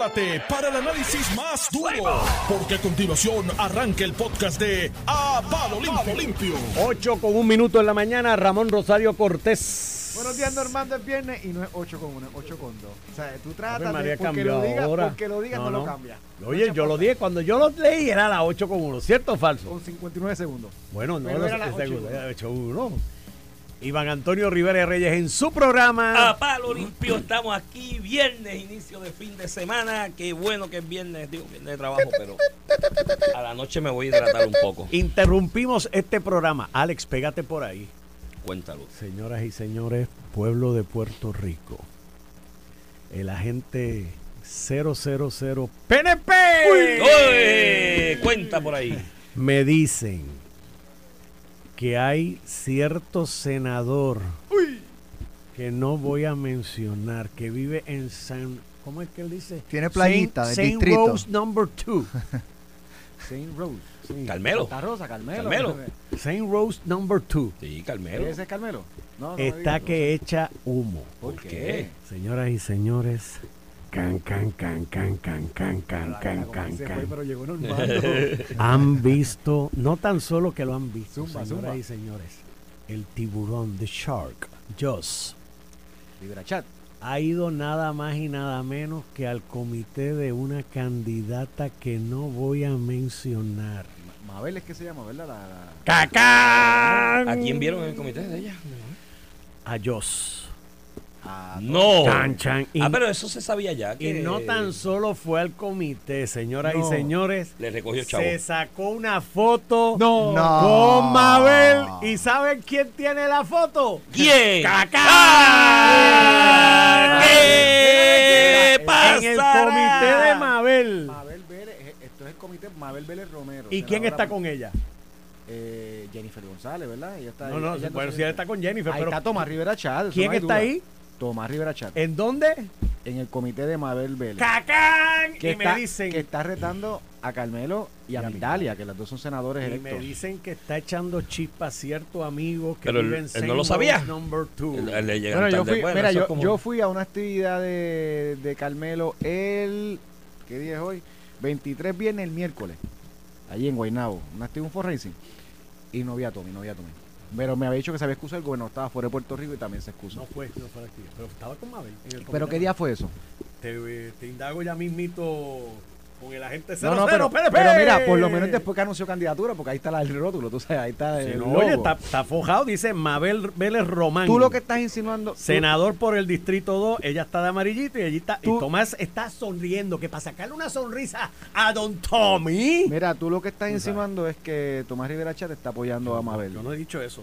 prepárate para el análisis más duro, porque a continuación arranca el podcast de A Palo Limpio. Limpio. 8 con un minuto en la mañana, Ramón Rosario Cortés. Buenos días, Normando, es viernes y no es 8 con 1, es 8 con 2. O sea, tú tratas de porque cambió lo digas, porque lo digas no, lo cambia. Oye, yo lo dije, cuando yo lo leí era la 8 con 1, ¿cierto o falso? Con 59 segundos. Bueno, no Pero era la sé, ocho y seguro, uno. era 8 1. Iván Antonio Rivera Reyes en su programa. A palo limpio, estamos aquí, viernes, inicio de fin de semana. Qué bueno que es viernes, digo, viernes de trabajo, pero a la noche me voy a hidratar un poco. Interrumpimos este programa. Alex, pégate por ahí. Cuéntalo. Señoras y señores, pueblo de Puerto Rico. El agente 000 PNP. ¡Oye! Cuenta por ahí. Me dicen que hay cierto senador que no voy a mencionar que vive en San ¿cómo es que él dice? Tiene playita del Saint distrito. Rose number 2. Saint Rose. Carmelo. Santa Rosa, Carmelo. Carmelo. Saint Rose number 2 Sí, Carmelo. ¿Ese es Carmelo? No, no está digas, que echa humo. ¿Por ¿Por qué? qué? Señoras y señores, can can can can can can can can can can. pero llegó Normando. Han visto, no tan solo que lo han visto, Zumba, señoras zumba. y señores, el tiburón, the shark, Joss, Libra chat. ha ido nada más y nada menos que al comité de una candidata que no voy a mencionar. Ma- Mabel es que se llama, ¿verdad? La, la- ¡Cacán! ¿A quién vieron en el comité de ella? A Joss. A- No. Chan, chan. Y, Ah, pero eso se sabía ya. y no tan solo fue al comité, señoras y No. señores, Le recogió chavo. se sacó una foto No. No. con Mabel. ¿Y saben quién tiene la foto? ¿Quién? ¡Cacán! ¡Ah! ¿Qué En el comité de Mabel. Mabel Vélez, eh, esto es el comité Mabel Vélez Romero. ¿Y quién está con ella? Eh, Jennifer González, ¿verdad? Ella está No, ahí- no, ella bueno, si él sienta. está con Jennifer, Ahí pero está Tomás Rivera eso ¿quién no está duda. ahí? Tomás Rivera Chat. ¿En dónde? En el comité de Mabel Vélez. ¡Cacán! que, y está, me dicen que está retando a Carmelo y a Y Migdalia, que las dos son senadores y electos. me dicen que está echando chispas cierto amigo que Pero vive en él no lo sabía. Number two. Bueno, yo fui, Bueno, mira, yo, es como- yo fui a una actividad de, de Carmelo el. ¿Qué día es hoy? 23 viernes el miércoles. Allí en Guaynabo. Una actividad, un for racing. Y no vi a Tommy, no vi a Tommy. Pero me había dicho que se había excusado el gobernador estaba fuera de Puerto Rico y también se excusó. No fue, no fue actividad, pero estaba con Mabel. en el ¿Pero qué día fue eso? Te, te indago ya mismito con el agente 00. No, no, pero, PNP. pero mira, por lo menos después que anunció candidatura, porque ahí está la- el rótulo, tú sabes, ahí está el no, logo. oye, está, está forjado, dice Mabel Vélez Román. Tú lo que estás insinuando... tú- Senador por el Distrito 2, ella está de amarillito y allí está. Tú- y Tomás está sonriendo, que para sacarle una sonrisa a Don Tommy. Mira, tú lo que estás insinuando es que Tomás Rivera Chat está apoyando a Mabel. Yo no he dicho eso.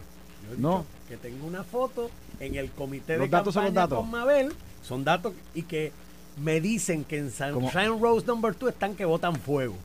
Yo he No. dicho que tengo una foto en el comité Los de datos son los campaña datos. con Mabel. Son datos y que me dicen que en Saint Rose Number 2 están que botan fuego.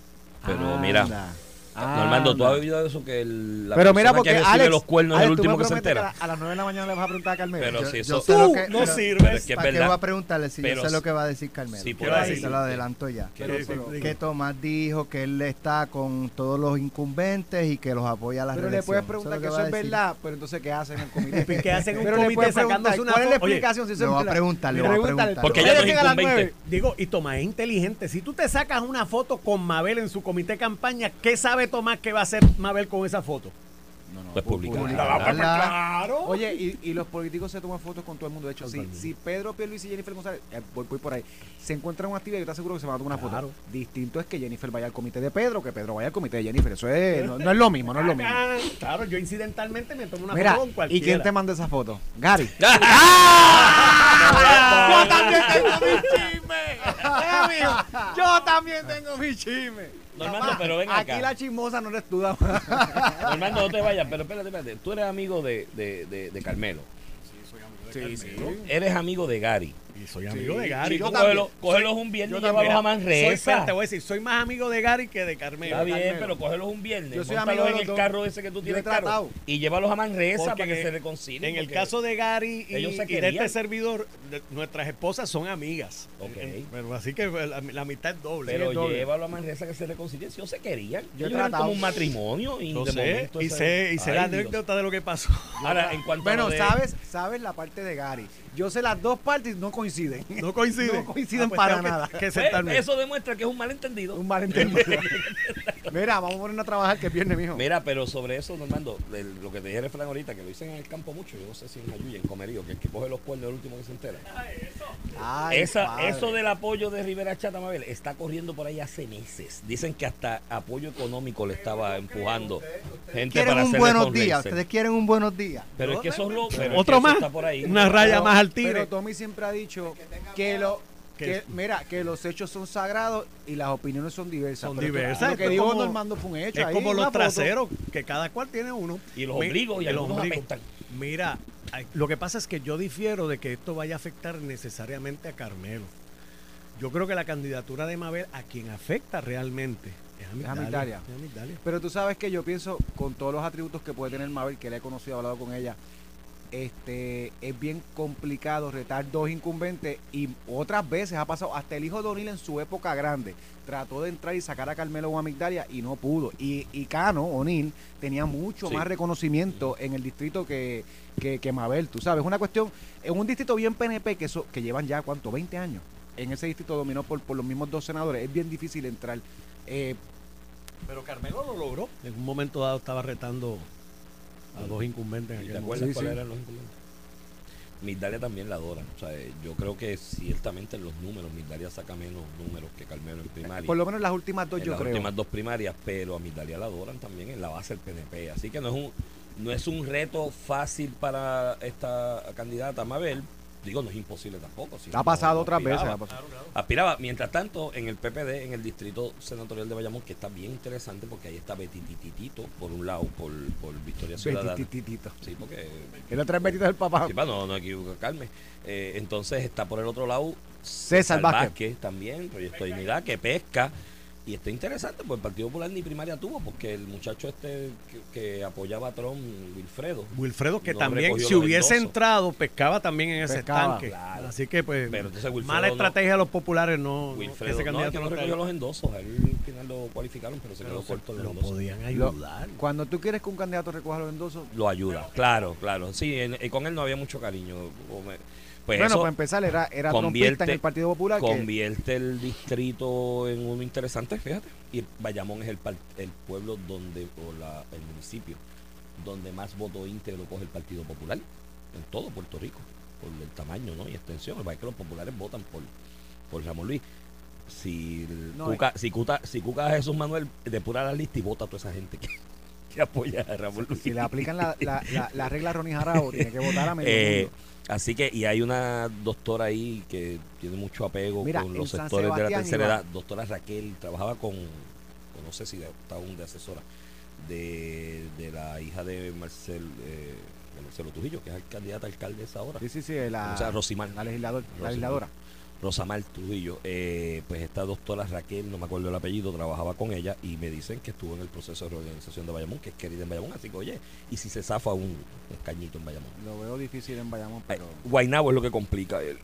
Pero mira, Anda, Normando, ¿tú has oído eso? Que el, la Pero mira, porque que Alex, los cuernos Alex, es el último que se entera. a, a las 9 de la mañana le vas a preguntar a Carmelo. Pero Yo- si eso... lo Tú que- no pero- sirves. pero es que es ¿Para qué voy a preguntarle si Pero yo sé lo que va a decir Carmelo? Sí, por ahí. se lo adelanto ya. Que Tomás dijo que él está con todos los incumbentes y que los apoya a la Pero le puedes preguntar que eso es verdad, pero entonces ¿qué hacen en el comité? ¿Qué hacen un Pero le comité sacándose una ¿Cuál es la explicación? si eso le es voy a verdad? preguntar, le voy a Pregúntale. preguntar. Porque ella no es las incumbente. nueve. Digo, y Tomás es inteligente. Si tú te sacas una foto con Mabel en su comité de campaña, ¿qué sabe Tomás que va a hacer Mabel con esa foto? No, no, Pues pu- publicar. publicarla. Claro. Oye, y, y los políticos se toman fotos con todo el mundo. De hecho, si, Pedro Pierluisi y Jennifer González, eh, voy, voy por ahí, se encuentran en una actividad, yo te aseguro que se van a tomar una Claro. foto. Distinto es que Jennifer vaya al comité de Pedro, que Pedro vaya al comité de Jennifer. Eso es, no, no es lo mismo, no es lo mismo. Ah, Claro, yo incidentalmente me tomo una Mira, foto con cualquiera. ¿y quién te manda esa foto? Gary. ¡Ah! Yo también tengo mi chisme. Eh, amigo, yo también tengo mi chisme. Normando, Papá, pero ven Aquí acá. la chismosa no eres tú, dama. Normando, no te vayas, pero espérate, espérate. Tú eres amigo de, de, de, de Carmelo. Sí, sí. Eres amigo de Gary. Y soy amigo Sí, de Gary. Yo cógelo- cógelos un viernes yo y llévalos a Manresa. te voy a decir, soy más amigo de Gary que de Carmelo. Está bien, Carmelo. pero cógelos un viernes. Yo soy amigo en el dos. carro ese que tú tienes carro y llévalos a Manresa Porque para que se reconcilien. En el caso de Gary y, ellos se y de este servidor, de- nuestras esposas son amigas. Ok. En- bueno, así que la, la mitad es doble. Pero Sí, es doble. llévalo a Manresa que se reconcilien. Si ellos se querían. Yo he ellos eran como un matrimonio y Yo de sé, momento y sé, y sé la anécdota de lo que pasó. Ahora, en cuanto a Bueno, sabes, sabes la parte de Gary. Yo sé las dos partes y no coinciden. No coinciden. No coinciden pues para que- nada. que Pues, eso demuestra que es un malentendido. Un malentendido. Mira, vamos a ponernos a trabajar que es viernes, mijo. Mira, pero sobre eso, Normando, el- lo que te dije el refrán ahorita, que lo dicen en el campo mucho, yo no sé si en Jayuya, en Comerío, que el que coge los cuernos es el último que se entera. Ay, Esa, padre. eso del apoyo de Rivera Chata Mabel está corriendo por ahí hace meses. Dicen que hasta apoyo económico le estaba empujando gente Quieren para un buenos días. Ustedes quieren un buenos días. Pero es que eso es lo. Otro más. está por ahí. Una raya más al Pero. Tommy siempre ha dicho que lo Que- mira, que los hechos son sagrados y las opiniones son diversas. Son diversas. Lo que es dijo como- Normando fue un hecho. Es ahí, como los traseros, que cada cual tiene uno. Y los ombligos, y algunos ombligo. apestan. Mira, lo que pasa es que yo difiero de que esto vaya a afectar necesariamente a Carmelo. Yo creo que la candidatura de Mabel a quien afecta realmente es a Migdalia. Pero tú sabes que yo pienso, con todos los atributos que puede tener Mabel, que le he conocido, he hablado con ella, este es bien complicado retar dos incumbentes y otras veces ha pasado, hasta el hijo de O'Neill en su época grande, trató de entrar y sacar a Carmelo o a Migdalia y no pudo. Y, y Cano, O'Neill, tenía mucho Sí. más reconocimiento en el distrito que, que, que Mabel, tú sabes. Es una cuestión, en un distrito bien PNP que, eso, que llevan ya, ¿cuánto? 20 años. En ese distrito dominó por, por los mismos dos senadores. Es bien difícil entrar. Eh, Pero Carmelo lo logró. En un momento dado estaba retando a dos incumbentes en ¿Te acuerdas momento. cuáles eran los incumbentes? Migdalia también la adoran. O sea, yo creo que ciertamente en los números, Migdalia saca menos números que Carmelo en primaria. por lo menos las últimas dos, en yo las creo. últimas dos primarias, pero a Migdalia la adoran también en la base del PNP. Así que no es un no es un reto fácil para esta candidata Mabel. Digo, no es imposible tampoco. si Ha no- pasado no otras veces. aspiraba. ha pasado. Aspiraba, mientras tanto, en el PPD, en el distrito senatorial de Bayamón, que está bien interesante porque ahí está Betty Tititito, por un lado, por, por Victoria Ciudadana. Betititito. Sí, porque los tres betitos del papá. Sí, para no, no equivocarme. Eh, entonces está por el otro lado César Vázquez. también, Proyecto de Dignidad, que pesca. Y está interesante, porque el Partido Popular ni primaria tuvo, porque el muchacho este que, que apoyaba a Trump, Wilfredo, Wilfredo, que No también, si los hubiese entrado, pescaba también en ese Pescaba, estanque. claro. Así que, pues, Pero entonces Wilfredo mala no- estrategia de los populares no. Wilfredo, ese candidato que no no recogió los endosos, a él al final lo cualificaron, pero se Pero quedó se- corto los lo endosos. podían Lo- ayudar. Cuando tú quieres que un candidato recoja los endosos. Lo ayuda, claro, claro. Sí, en- y con él no había mucho cariño. o me- Pues bueno, para empezar, era, era trompista en el Partido Popular. que- convierte el distrito en uno interesante, fíjate. Y Bayamón es el, el pueblo donde, o la, el municipio, donde más voto íntegro coge el Partido Popular, en todo Puerto Rico, por el tamaño ¿no? y extensión. Es que los populares votan por, por Ramón Luis. Si, No, Cuca, si, Cuta- si Cuca Jesús Manuel depura la lista y vota a toda esa gente que, que apoya a Ramón Luis. si le aplican la, la, la, la regla Ronnie Jarabo, tiene que votar a medio Eh, mundo. así que, y hay una doctora ahí que tiene mucho apego Mira, con los sectores de la tercera edad. Doctora Raquel, trabajaba con, con no sé si está aún de asesora, de, de la hija de Marcel, eh, Marcelo Trujillo, que es el candidato a alcaldesa ahora. Sí, sí, sí, la, o sea, Rosimar. la, legislador, la Rosimar. legisladora. Rosamar Trujillo, eh, pues esta doctora Raquel, no me acuerdo el apellido, trabajaba con ella y me dicen que estuvo en el proceso de reorganización de Bayamón, que es querida en Bayamón, así que oye, y si se zafa un, un cañito en Bayamón. Lo veo difícil en Bayamón, Ay, pero. Guaynabo es lo que complica el,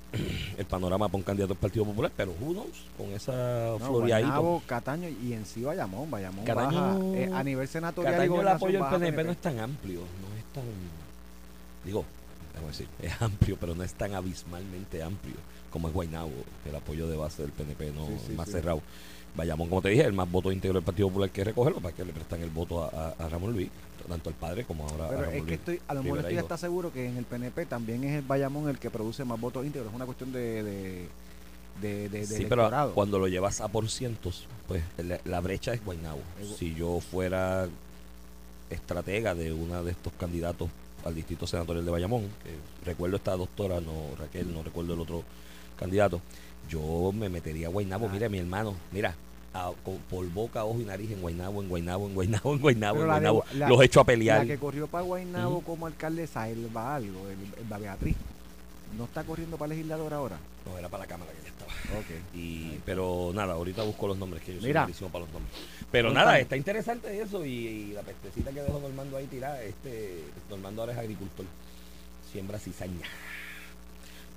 el panorama para un candidato del Partido Popular, pero who knows, con esa No. Guaynabo, Cataño y en sí Bayamón. Bayamón Cataño- baja eh, a nivel senatorial y el apoyo del PNP no es tan amplio, no es tan, digo, vamos a decir, es amplio, pero no es tan abismalmente amplio como es Guaynabo, el apoyo de base del PNP no Sí, sí, es más sí. cerrado. Bayamón, como te dije, el más voto íntegro del Partido Popular que recogerlo para que le prestan el voto a, a- a Ramón Luis, tanto al padre como ahora a Ramón es que Luis. estoy, a lo mejor estoy hasta seguro que en el PNP también es el Bayamón el que produce más votos íntegros. Es una cuestión de, de, de, de- de Sí, pero cuando lo llevas a por cientos, pues la, la brecha es Guaynabo. Si yo fuera estratega de uno de estos candidatos al distrito senatorial de Bayamón, que recuerdo esta doctora, no Raquel, no recuerdo el otro candidato, yo me metería a Guaynabo. Ah. Mira, mi hermano, mira, a- con- por boca, ojo y nariz en Guaynabo, en Guaynabo, en Guaynabo, en Guaynabo, en la de Guaynabo. Gua- la- Los echo a La pelear. que corrió para Guaynabo Ujú. como alcaldesa, Elba algo, el, Elba Beatriz. ¿No está corriendo para legislador ahora? No, era para la cámara que ya estaba. Ok. Y, pero nada, ahorita busco los nombres, que yo soy Mira. malísimo para los nombres. Pero nada, está interesante eso y, y la pestecita que dejó Normando ahí tirada, este, Normando ahora es agricultor, siembra cizaña.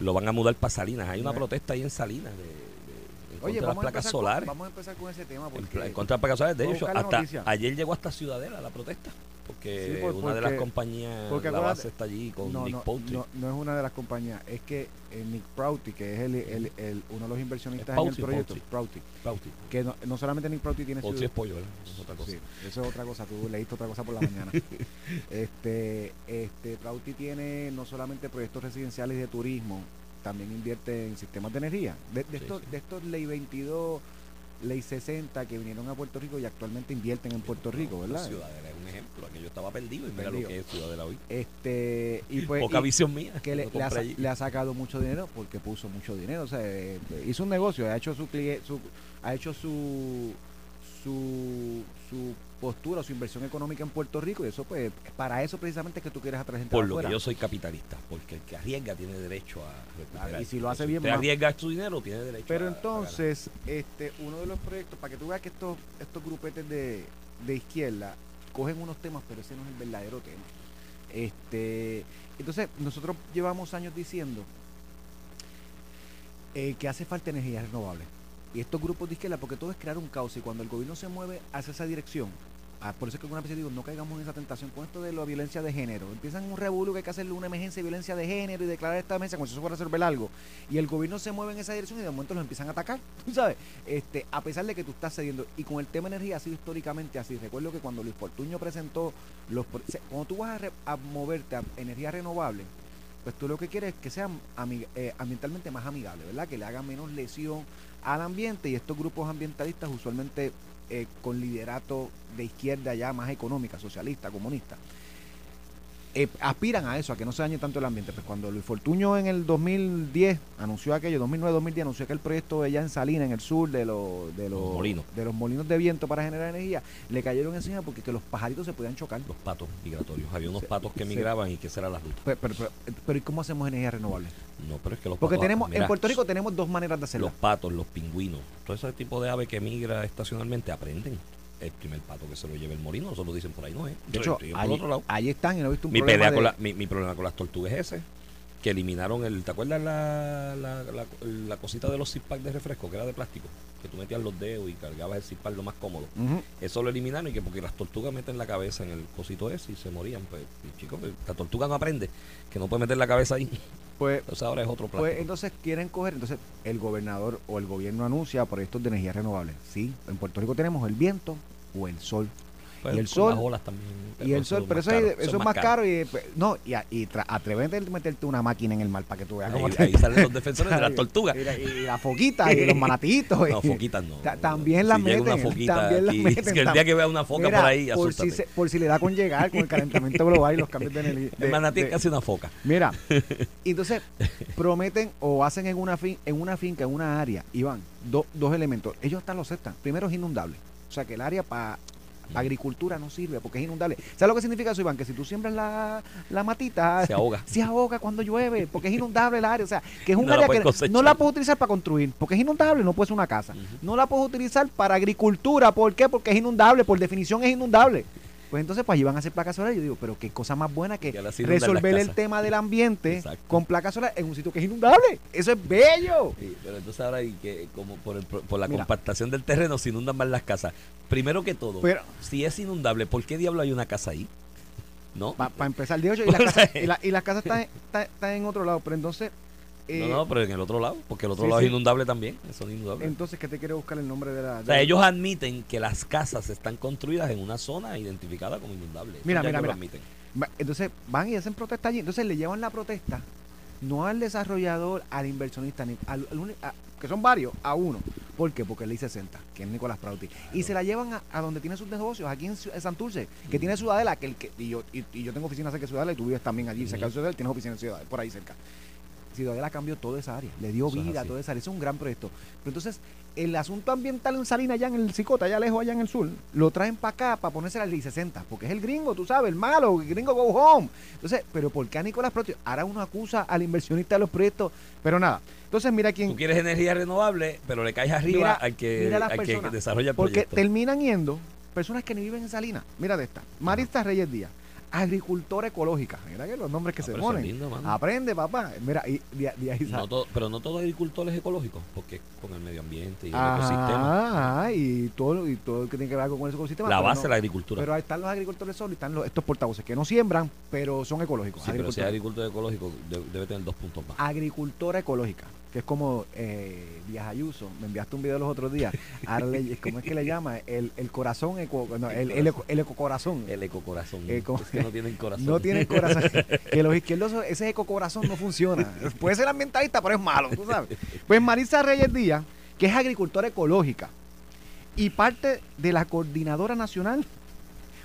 Lo van a mudar para Salinas, hay una protesta ahí en Salinas de, de- en Oye, contra de las placas solares. con, vamos a empezar con ese tema En, porque pla- en contra de las placas solares, de hecho, hasta noticia. ayer llegó hasta Ciudadela la protesta. Porque Sí, por- una de las compañías, porque la base está allí con no, Nick no, Poultry. no, no es una de las compañías, es que eh, Nick Prouty, que es el, el- el- uno de los inversionistas ¿Es en el proyecto? Prouty, Prouty. que no, no solamente Nick Prouty tiene Poultry su... es pollo, ¿verdad? Eso es otra cosa. Sí, eso es otra cosa, tú leíste otra cosa por la mañana. este, este, Prouty tiene no solamente proyectos residenciales de turismo, también invierte en sistemas de energía. De, de Sí, estos, sí. de estos ley 22, ley 60 que vinieron a Puerto Rico y actualmente invierten en Puerto Rico, ¿verdad? Ciudadela es un ejemplo. Aquello estaba perdido y mira Perdido. lo que es Ciudadela hoy. Este, y pues, Poca y- visión mía. que le, ha, le sacado mucho dinero porque puso mucho dinero, o sea, eh, hizo un negocio, ha hecho su clie- su ha hecho su su su postura, su inversión económica en Puerto Rico y eso pues para eso precisamente es que tú quieres atraer gente Por lo que yo soy capitalista, porque el que arriesga tiene derecho a recuperar. Claro, y si lo hace Si bien, usted más- arriesga su dinero, tiene derecho Pero a entonces, este, uno de los proyectos, para que tú veas que estos, estos grupetes de, de izquierda cogen unos temas, pero ese no es el verdadero tema. Este, entonces, nosotros llevamos años diciendo eh, que hace falta energía renovable. Y estos grupos de izquierda, porque todo es crear un caos, y cuando el gobierno se mueve hacia esa dirección, ah, por eso es que algunas veces digo, no caigamos en esa tentación con esto de la violencia de género. Empiezan un revuelo que hay que hacerle una emergencia de violencia de género y declarar esta emergencia como si eso fuera a resolver algo y el gobierno se mueve en esa dirección y de momento los empiezan a atacar, tú sabes, este, a pesar de que tú estás cediendo. Y con el tema energía ha sido históricamente así. Recuerdo que cuando Luis Fortuño presentó los... Cuando tú vas a, moverte a energía renovable, pues tú lo que quieres es que sea ami- eh, ambientalmente más amigable, ¿verdad? Que le haga menos lesión al ambiente y estos grupos ambientalistas usualmente eh, con liderato de izquierda ya más económica, socialista, comunista, eh, aspiran a eso, a que no se dañe tanto el ambiente. Pues cuando Luis Fortuño en el 2010 anunció aquello, 2009-2010 anunció aquel proyecto allá en Salinas, en el sur, de, los de los, Los molinos. de los molinos de viento para generar energía, le cayeron encima porque que los pajaritos se podían chocar. Los patos migratorios. Había unos patos que migraban y que esa era la ruta. Pero, pero, pero, pero ¿y cómo hacemos energía renovable? No, pero es que los Porque patos. tenemos, mira, en Puerto Rico tenemos dos maneras de hacerlo. Los patos, los pingüinos, todo ese tipo de ave que migra estacionalmente aprenden. El primer pato que se lo lleve el molino, nosotros dicen por ahí no es. De hecho, allí, otro lado. allí están y no he visto un Mi, problema pelea de- con la- mi, mi problema con las tortugas es ese. Que eliminaron el. ¿Te acuerdas la, la, la, la cosita de los zip pack de refresco que era de plástico? Que tú metías los dedos y cargabas el zip pack lo más cómodo. Eso lo eliminaron y que porque las tortugas meten la cabeza en el cosito ese y se morían. Pues, chicos, pues, la tortuga no aprende que no puede meter la cabeza ahí. Pues, Entonces ahora es otro plástico. pues entonces quieren coger, entonces el gobernador o el gobierno anuncia proyectos de energía renovable. Sí, en Puerto Rico tenemos el viento o el sol. Y el sol- las olas también. Y el sol, pero eso, caro, eso es más caro y pues, no, y, y atrévete a meterte una máquina en el mar para que tú veas cómo Ahí, te- ahí salen los defensores de las tortugas. Y la, y la foquita y los manatitos. No, foquitas no. Ta- también las Si meten. una foquita también las meten. es que el día que vea una foca Mira, por ahí, por si, se- por si le da con llegar con el calentamiento global y los cambios de energía. El manatí es casi una foca. Mira, entonces prometen o hacen en una, fin, en una finca, en una área, y van do- dos elementos. Ellos hasta lo aceptan. Primero es inundable. O sea que el área para agricultura no sirve porque es inundable. ¿Sabes lo que significa eso, Iván? Que si tú siembras la, la matita, Se ahoga. se ahoga cuando llueve porque es inundable el área. O sea, que es un No área puedes que cosechar. no la puedes utilizar para construir porque es inundable, no puede ser una casa. No la puedes utilizar para agricultura. ¿Por qué? Porque es inundable. Por definición es inundable. Pues entonces, pues allí van a hacer placas solares. Yo digo, pero qué cosa más buena que resolver el tema del ambiente Exacto. con placas solares en un sitio que es inundable. Eso es bello. Sí, pero entonces ahora y que como por, el, por la Mira. compactación del terreno se inundan más las casas. Primero que todo, Pero- si es inundable, ¿por qué diablo hay una casa ahí? ¿No? Para empezar, de hecho, y las casas, y la- y las casas están, están- están en otro lado. Pero entonces, eh, no, no, pero en el otro lado, porque el otro sí, lado sí. es inundable también, son inundables. entonces, ¿qué te quiere buscar el nombre de la...? o sea, de- ellos admiten que las casas están construidas en una zona identificada como inundable. Eso Mira, mira, mira. Entonces van y hacen protesta allí. Entonces le llevan la protesta no al desarrollador, al inversionista, ni al, al a- que son varios, a uno. ¿Por qué? Porque le 60, que es Nicolás Prauti. Y se la llevan a, a donde tiene sus negocios, aquí en, Santurce, que tiene Ciudadela, que el que, y yo, y, y yo tengo oficina cerca de Ciudadela y tú vives también allí, cerca de Ujú. Ciudadela, tienes oficina en Ciudadela, por ahí cerca. Ciudadela cambió toda esa área, le dio Eso vida a toda esa área. Eso es un gran proyecto. Pero entonces, el asunto ambiental en Salinas, allá en el Cicota, allá lejos, allá en el sur, lo traen para acá para ponerse al I 60, porque es el gringo, tú sabes, el malo, el gringo go home. Entonces, pero ¿por qué a Nicolás Protio? Ahora uno acusa al inversionista de los proyectos, pero nada. Entonces, mira quién. Tú quieres energía renovable, pero le caes arriba Mira- al que, mira las que desarrolla el Porque proyecto. terminan yendo personas que ni viven en Salinas. Mira de esta. Marista Reyes Díaz, agricultora ecológica. Mira que los nombres que Ah, se ponen. lindo. Aprende, papá. Mira, y de, de ahí No todo- pero no todo agricultor es ecológico, porque es con el medio ambiente y el ecosistema. Ajá, y todo, y todo lo que tiene que ver con ese ecosistema. La base no- de la agricultura. Pero ahí están los agricultores solos y están los, estos portavoces que no siembran, pero son ecológicos. sí, pero si es agricultor ecológico, de- debe tener dos puntos más. agricultora ecológica, que es como eh, Díaz Ayuso, me enviaste un video los otros días, ¿cómo es que le llama? El, el corazón, eco, no, el, el, eco- el ecocorazón. El ecocorazón. Eh, es que no tienen corazón. No tienen corazón. que los izquierdos, ese ecocorazón no funciona. Puede ser ambientalista, pero es malo, tú sabes. Pues Marisa Reyes Díaz, que es agricultora ecológica y parte de la coordinadora nacional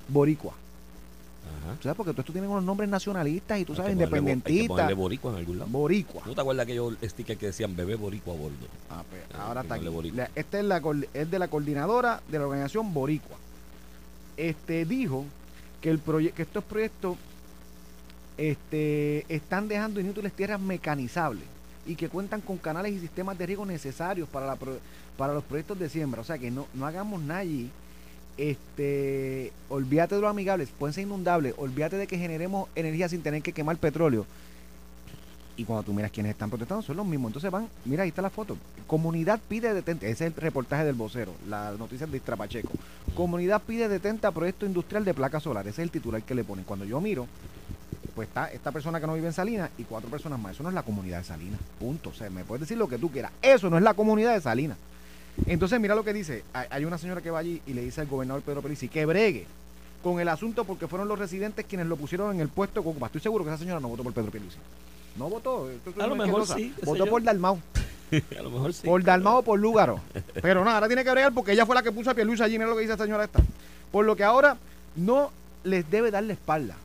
boricua. Ajá. ¿Tú sabes? Porque tú, tú tienes unos nombres nacionalistas y tú Hay sabes, independentistas. boricua en algún lado. Boricua. ¿No te acuerdas aquellos stickers que decían bebé boricua a bordo? Ah, pues, Ah, ahora está aquí. La- Esta es, la, es de la coordinadora de la organización Boricua. Este dijo que, el que estos proyectos este, están dejando inútiles tierras mecanizables y que cuentan con canales y sistemas de riego necesarios para, la pro- para los proyectos de siembra. O sea, que no, no hagamos nada allí. Este, olvídate de los amigables, pueden ser inundables, olvídate de que generemos energía sin tener que quemar petróleo. Y cuando tú miras quiénes están protestando, son los mismos. Entonces van, mira, ahí está la foto. Comunidad pide detente. Ese es el reportaje del vocero, la noticia de Istrapacheco. Comunidad pide detente a proyecto industrial de placas solares. Ese es el titular que le ponen. Cuando yo miro, pues está esta persona que no vive en Salinas y cuatro personas más. Eso no es la comunidad de Salinas. Punto. O sea, me puedes decir lo que tú quieras. Eso no es la comunidad de Salinas. Entonces, mira lo que dice. Hay una señora que va allí y le dice al gobernador Pedro Pelici que bregue con el asunto porque fueron los residentes quienes lo pusieron en el puesto con Estoy seguro que esa señora no votó por Pedro Pierluisi. No votó. A lo mejor sí, Votó por Dalmau. a lo mejor sí. Por Dalmau o por Lúgaro. Pero nada, ahora tiene que bregar porque ella fue la que puso a Pierluisi allí. Mira lo que dice esta señora esta. Por lo que ahora no les debe dar la espalda.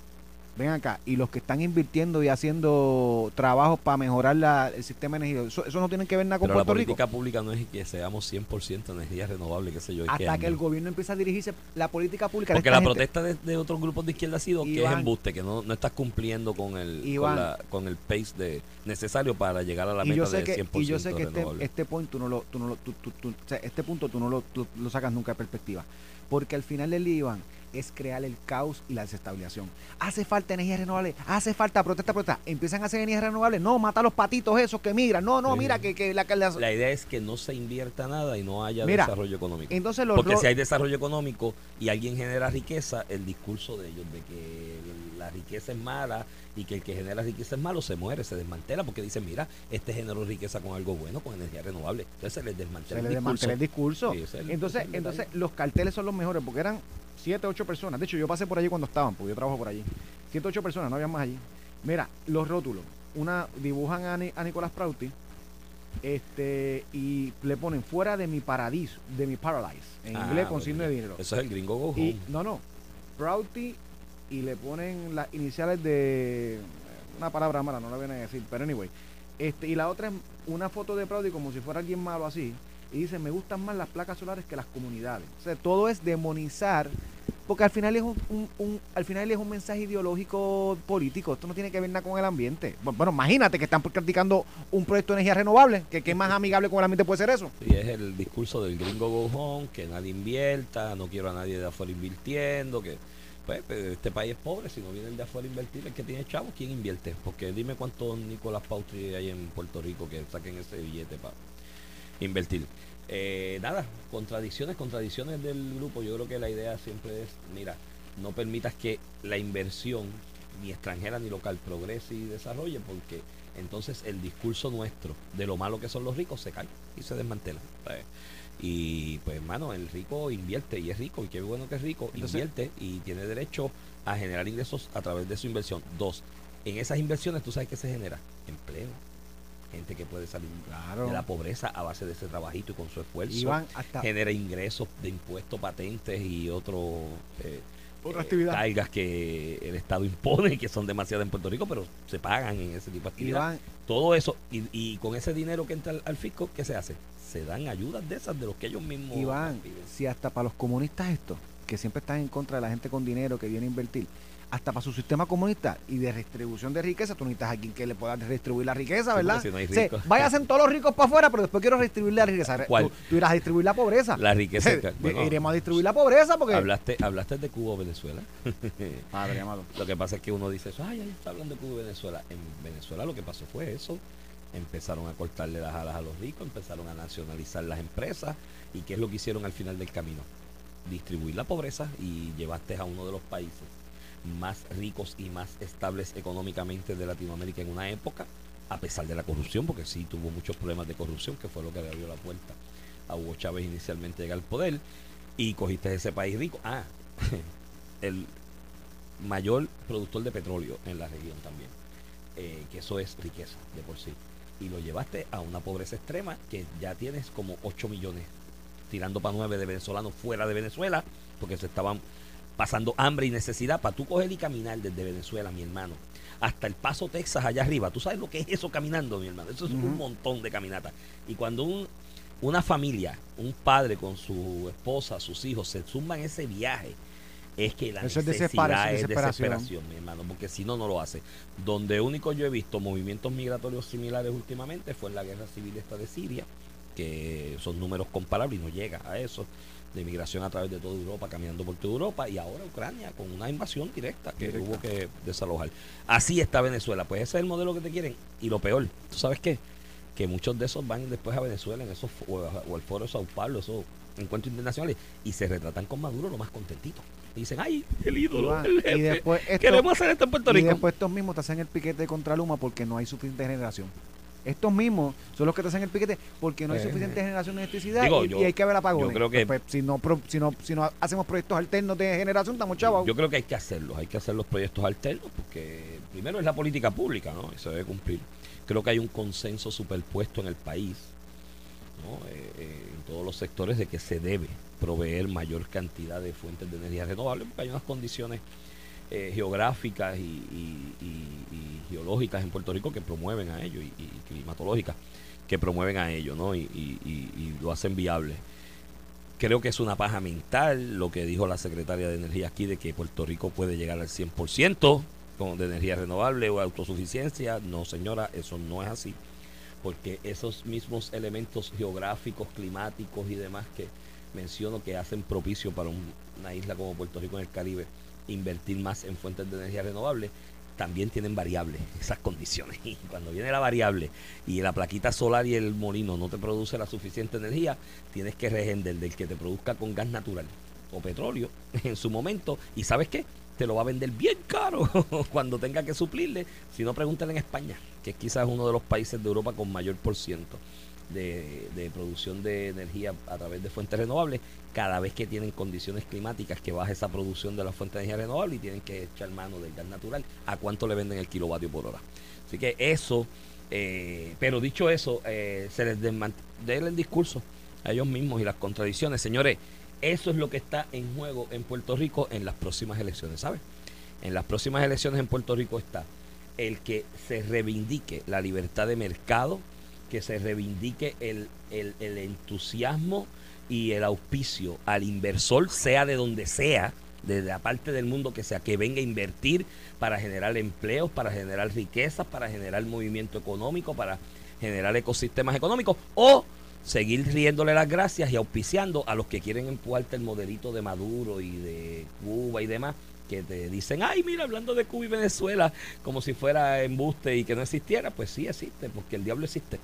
Ven acá. Y los que están invirtiendo y haciendo trabajos para mejorar la- el sistema energía, eso, eso no tiene que ver nada con Pero la Puerto Rico. política pública no es que seamos 100% energía renovable, qué sé yo. Hasta que el gobierno empieza a dirigirse la política pública. Porque la gente- protesta de, de otros grupos de izquierda ha sido que es embuste, que no, no estás cumpliendo con el, Iván. con, la- con el pace de, necesario para llegar a la meta de que 100% y yo sé que este, renovable. este point tú no lo tú no lo tú- tú- tú- o sea, este punto tú no lo, tú lo sacas nunca de perspectiva porque al final del día Iván, es crear el caos y la desestabilización hace falta energía renovable hace falta protesta protesta empiezan a hacer energía renovable no mata a los patitos esos que migran no no Sí. mira que, que la, las- La idea es que no se invierta nada y no haya Mira, desarrollo económico. entonces los Porque si hay desarrollo económico y alguien genera riqueza, el discurso de ellos de que la riqueza es mala y que el que genera riqueza es malo se muere, se desmantela porque dicen, mira, este generó riqueza con algo bueno, con energía renovable. Entonces se les desmantela se le el desmantela discurso. el discurso. Sí, el- entonces entonces los carteles son los mejores porque eran siete ocho personas. De hecho yo pasé por allí cuando estaban porque yo trabajo por allí. Siete ocho personas no había más allí. Mira los rótulos. Una dibujan a, Ni- a Nicolás Prauti este y le ponen fuera de mi paradiso de mi paradise en Ah, inglés con bueno, signo de dinero. Eso es el gringo go y home. no no. Prouty y le ponen las iniciales de una palabra mala no la voy a decir pero anyway. Este y la otra es una foto de Prouty como si fuera alguien malo así y dice me gustan más las placas solares que las comunidades o sea todo es demonizar porque al final es un, un- al final es un mensaje ideológico político esto no tiene que ver nada con el ambiente. Bu- bueno imagínate que están practicando un proyecto de energía renovable que qué más amigable con el ambiente puede ser eso. Y es el discurso del gringo go home, que nadie invierta, no quiero a nadie de afuera invirtiendo, que pues, este país es pobre, si no vienen de afuera a invertir, el que tiene chavos, ¿quién invierte? Porque dime cuántos Nicolás Pautri hay en Puerto Rico que saquen ese billete para invertir. Eh, nada, contradicciones, contradicciones del grupo. Yo creo que la idea siempre es, mira, no permitas que la inversión, ni extranjera ni local, progrese y desarrolle, porque entonces el discurso nuestro de lo malo que son los ricos se cae y se desmantela. Y pues, hermano, el rico invierte y es rico, y qué bueno que es rico, Entonces- invierte y tiene derecho a generar ingresos a través de su inversión. Dos, en esas inversiones, ¿tú sabes qué se genera? Empleo. Gente que puede salir Claro. de la pobreza a base de ese trabajito y con su esfuerzo. Iván hasta Genera ingresos de impuestos, patentes y otro eh, Otra eh, actividad. cargas que el Estado impone, que son demasiadas en Puerto Rico, pero se pagan en ese tipo de actividad. Iván Todo eso, y, y con ese dinero que entra al, al fisco, ¿qué se hace? Se dan ayudas de esas de los que ellos mismos Iván, si hasta para los comunistas esto, que siempre están en contra de la gente con dinero que viene a invertir, hasta para su sistema comunista y de redistribución de riqueza, tú necesitas a alguien que le pueda redistribuir la riqueza, Sí, ¿verdad? porque si no O todos los ricos para afuera, pero después quiero redistribuir la riqueza. ¿Cuál? Tú, tú irás a distribuir la pobreza. La riqueza. Bueno, Iremos a distribuir la pobreza porque... hablaste, hablaste de Cuba o Venezuela. Padre amado. Lo que pasa es que uno dice eso, ay, ahí está hablando de Cuba y Venezuela. En Venezuela lo que pasó fue eso. Empezaron a cortarle las alas a los ricos, empezaron a nacionalizar las empresas. ¿Y qué es lo que hicieron al final del camino? Distribuir la pobreza y llevaste a uno de los países más ricos y más estables económicamente de Latinoamérica en una época, a pesar de la corrupción, porque sí tuvo muchos problemas de corrupción, que fue lo que le abrió la puerta a Hugo Chávez inicialmente llegar al poder, y cogiste ese país rico. Ah, el mayor productor de petróleo en la región también, eh, que eso es riqueza de por sí. Y lo llevaste a una pobreza extrema que ya tienes como 8 millones, tirando para 9 de venezolanos fuera de Venezuela, porque se estaban pasando hambre y necesidad para tú coger y caminar desde Venezuela, mi hermano, hasta el Paso, Texas, allá arriba. ¿Tú sabes lo que es eso caminando, mi hermano? Eso es un montón de caminata. Y cuando un, una familia, un padre con su esposa, sus hijos, se suman ese viaje, es que la Eso es necesidad desesperación, es desesperación. mi hermano, porque si no, no lo hace. Donde único yo he visto movimientos migratorios similares últimamente fue en la guerra civil esta de Siria, que son números comparables y no llega a eso, de migración a través de toda Europa, caminando por toda Europa, y ahora Ucrania con una invasión directa que Directa. hubo que desalojar. Así está Venezuela, pues ese es el modelo que te quieren. Y lo peor, ¿tú sabes qué? Que muchos de esos van después a Venezuela, en esos o, o el foro de Sao Paulo, esos encuentros internacionales, y se retratan con Maduro lo más contentito. Y dicen, ay, el ídolo, Iván, el y jefe. después esto- Queremos hacer esto en Puerto Y Rico. después estos mismos te hacen el piquete contra Luma porque no hay suficiente generación. Estos mismos son los que te hacen el piquete porque no hay Eh, suficiente generación de electricidad digo, y, yo- y hay que haber apagones. yo creo que- Pues, si, no, pro- si, no, si no hacemos proyectos alternos de generación, estamos chavos. Yo creo que hay que hacerlos, hay que hacer los proyectos alternos porque primero es la política pública, ¿no? Y se debe cumplir. Creo que hay un consenso superpuesto en el país, ¿no? Eh, eh, todos los sectores de que se debe proveer mayor cantidad de fuentes de energía renovable porque hay unas condiciones eh, geográficas y, y- y- geológicas en Puerto Rico que promueven a ello y, climatológicas que promueven a ello, ¿no? Y, lo hacen viable creo que es una paja mental lo que dijo la secretaria de Energía aquí de que Puerto Rico puede llegar al 100% con, de energía renovable o autosuficiencia. No, señora, eso no es así. Porque esos mismos elementos geográficos, climáticos y demás que menciono que hacen propicio para un- una isla como Puerto Rico en el Caribe invertir más en fuentes de energía renovable, también tienen variables esas condiciones. Y cuando viene la variable y la plaquita solar y el molino no te produce la suficiente energía, tienes que regender del que te produzca con gas natural o petróleo en su momento. ¿Y sabes qué? Te lo va a vender bien caro cuando tenga que suplirle. Si no, pregúntale en España, que es quizás uno de los países de Europa con mayor por ciento de, producción de energía a través de fuentes renovables. Cada vez que tienen condiciones climáticas que baja esa producción de la fuente de energía renovable y tienen que echar mano del gas natural, ¿a cuánto le venden el kilovatio por hora? Así que eso, eh, pero dicho eso, eh, se les desmant- den el discurso a ellos mismos y las contradicciones. Señores, eso es lo que está en juego en Puerto Rico en las próximas elecciones, ¿sabes? En las próximas elecciones en Puerto Rico está el que se reivindique la libertad de mercado, que se reivindique el, el- entusiasmo y el auspicio al inversor, sea de donde sea, de la parte del mundo que sea, que venga a invertir para generar empleos, para generar riquezas, para generar movimiento económico, para generar ecosistemas económicos, o seguir riéndole las gracias y auspiciando a los que quieren empujarte el modelito de Maduro y de Cuba y demás, que te dicen, ay, mira, hablando de Cuba y Venezuela, como si fuera embuste y que no existiera, pues sí existe, porque el diablo existe.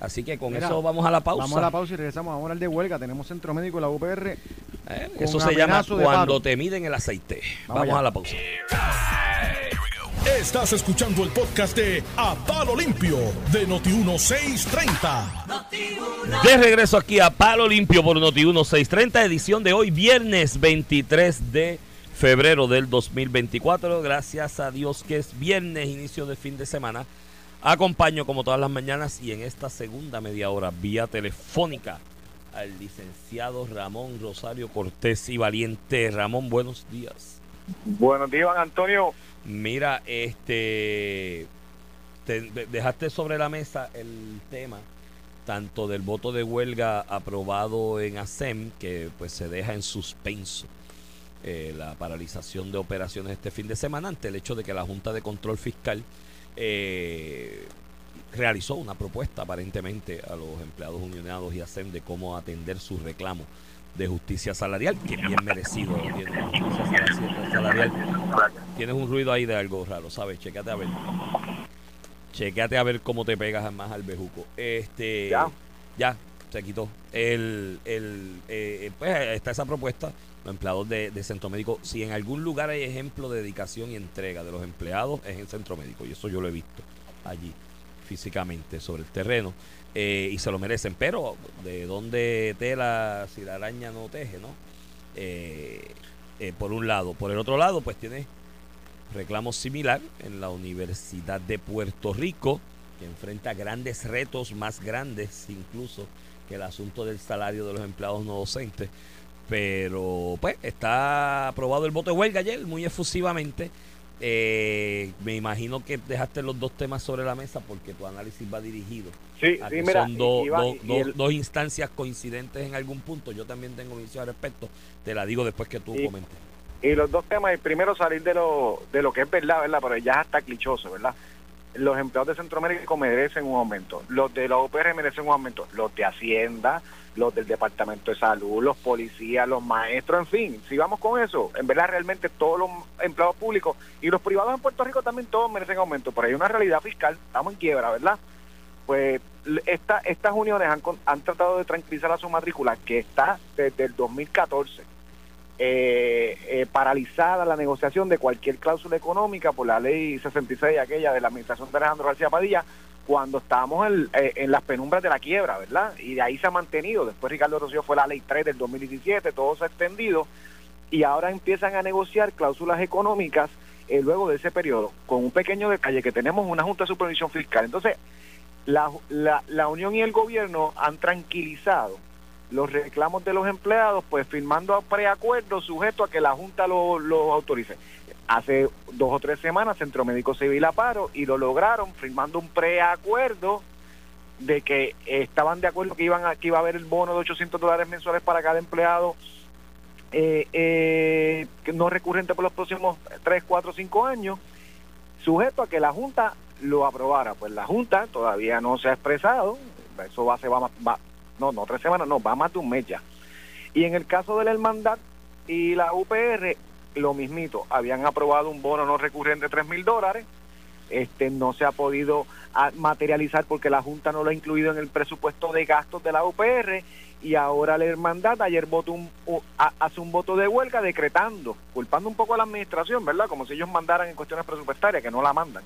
Así que con Mira, eso vamos a la pausa. Vamos a la pausa y regresamos. Vamos a hablar de huelga. Tenemos centro médico de la UPR. Eh, Eso se llama cuando te miden el aceite. Vamos a la pausa. Estás escuchando el podcast de A Palo Limpio de Noti1630. De regreso aquí a Palo Limpio por Noti 1630, edición de hoy, viernes 23 de febrero del 2024. Gracias a Dios que es viernes, inicio de fin de semana. Acompaño como todas las mañanas y en esta segunda media hora vía telefónica al licenciado Ramón Rosario Cortés y Valiente. Ramón, buenos días. Buenos días, Antonio. Mira, este te de- dejaste sobre la mesa el tema tanto del voto de huelga aprobado en ASEM que pues se deja en suspenso eh, la paralización de operaciones este fin de semana ante el hecho de que la Junta de Control Fiscal eh, realizó una propuesta aparentemente a los empleados unionados y ASEM de cómo atender sus reclamos de justicia salarial, que bien merecido tiene justicia salarial. Tienes un ruido ahí de algo raro, ¿sabes? Chécate a ver. Chécate a ver cómo te pegas más al bejuco. Este, Ya. ya, se quitó. El, el, eh, pues está esa propuesta. Los empleados de, de centro médico, si en algún lugar hay ejemplo de dedicación y entrega de los empleados, es en centro médico. Y eso yo lo he visto allí, físicamente, sobre el terreno. eh, y se lo merecen. Pero, ¿de dónde tela si la araña no teje, no? Eh, eh, por un lado. Por el otro lado, pues tiene reclamo similar en la Universidad de Puerto Rico, que enfrenta grandes retos, más grandes incluso que el asunto del salario de los empleados no docentes. Pero pues está aprobado el voto de huelga ayer, muy efusivamente. Eh, me imagino que dejaste los dos temas sobre la mesa porque tu análisis va dirigido Sí, a sí, que mira, son dos- dos- el- instancias coincidentes en algún punto. Yo también tengo mi visión al respecto. Te la digo después que tú Y- comentes. Y los dos temas, el primero salir de lo, de lo que es verdad, ¿verdad? Pero ya está clichoso, ¿verdad? Los empleados de Centroamérica merecen un aumento, los de la UPR merecen un aumento, los de Hacienda, los del Departamento de Salud, los policías, los maestros, en fin, si vamos con eso, en verdad realmente todos los empleados públicos y los privados en Puerto Rico también todos merecen aumento, pero hay una realidad fiscal, estamos en quiebra, ¿verdad? Pues esta, estas uniones han, han tratado de tranquilizar a su matrícula, que está desde el 2014 eh, eh, paralizada la negociación de cualquier cláusula económica por la ley 66, aquella de la administración de Alejandro García Padilla, cuando estábamos en, eh, en las penumbras de la quiebra, ¿verdad? Y de ahí se ha mantenido. Después Ricardo Rocío fue la ley 3 del 2017, todo se ha extendido y ahora empiezan a negociar cláusulas económicas eh, luego de ese periodo, con un pequeño detalle que tenemos una Junta de Supervisión Fiscal. Entonces, la, la, la Unión y el gobierno han tranquilizado los reclamos de los empleados, pues firmando preacuerdos sujeto a que la Junta lo, lo autorice. Hace dos o tres semanas Centro Médico Civil a paro y lo lograron firmando un preacuerdo de que estaban de acuerdo que iban a, que iba a haber el bono de 800 dólares mensuales para cada empleado eh, eh, no recurrente por los próximos 3, 4, 5 años, sujeto a que la Junta lo aprobara. Pues la Junta todavía no se ha expresado, eso va, se va, va no, no tres semanas, no, va más de un mes ya. Y en el caso de la hermandad y la UPR, lo mismito, habían aprobado un bono no recurrente de 3 mil dólares, este no se ha podido ah, materializar porque la Junta no lo ha incluido en el presupuesto de gastos de la UPR y ahora la hermandad ayer votó un, ha- hace un voto de huelga decretando, culpando un poco a la administración, ¿verdad? Como si ellos mandaran en cuestiones presupuestarias, que no la mandan,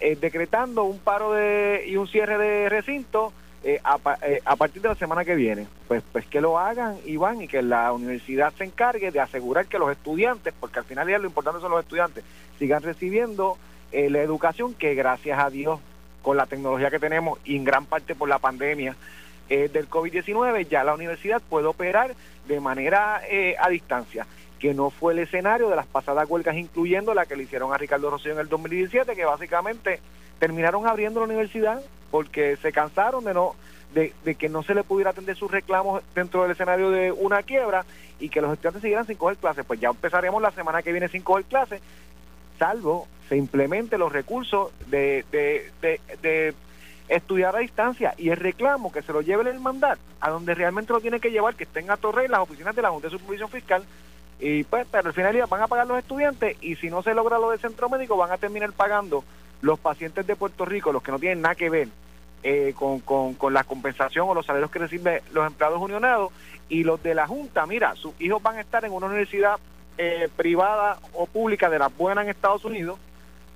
eh, decretando un paro de y un cierre de recinto eh, eh, a partir de la semana que viene. Pues, pues que lo hagan, Iván, y que la universidad se encargue de asegurar que los estudiantes, porque al final lo importante son los estudiantes, sigan recibiendo eh, la educación que gracias a Dios, con la tecnología que tenemos y en gran parte por la pandemia eh, del COVID-19, ya la universidad puede operar de manera a distancia que no fue el escenario de las pasadas huelgas, incluyendo la que le hicieron a Ricardo Rosselló en el 2017, que básicamente terminaron abriendo la universidad porque se cansaron de no de, de que no se le pudiera atender sus reclamos dentro del escenario de una quiebra y que los estudiantes siguieran sin coger clases. Pues ya empezaremos la semana que viene sin coger clases, salvo se implemente los recursos de, de, de, estudiar a distancia y el reclamo que se lo lleve el mandat a donde realmente lo tiene que llevar, que estén a Torrey las oficinas de la Junta de Supervisión Fiscal y pues pero al final van a pagar los estudiantes y si no se logra lo del centro médico van a terminar pagando los pacientes de Puerto Rico, los que no tienen nada que ver eh, con, con, con la compensación o los salarios que reciben los empleados unionados y los de la Junta, mira, sus hijos van a estar en una universidad eh, privada o pública de las buenas en Estados Unidos,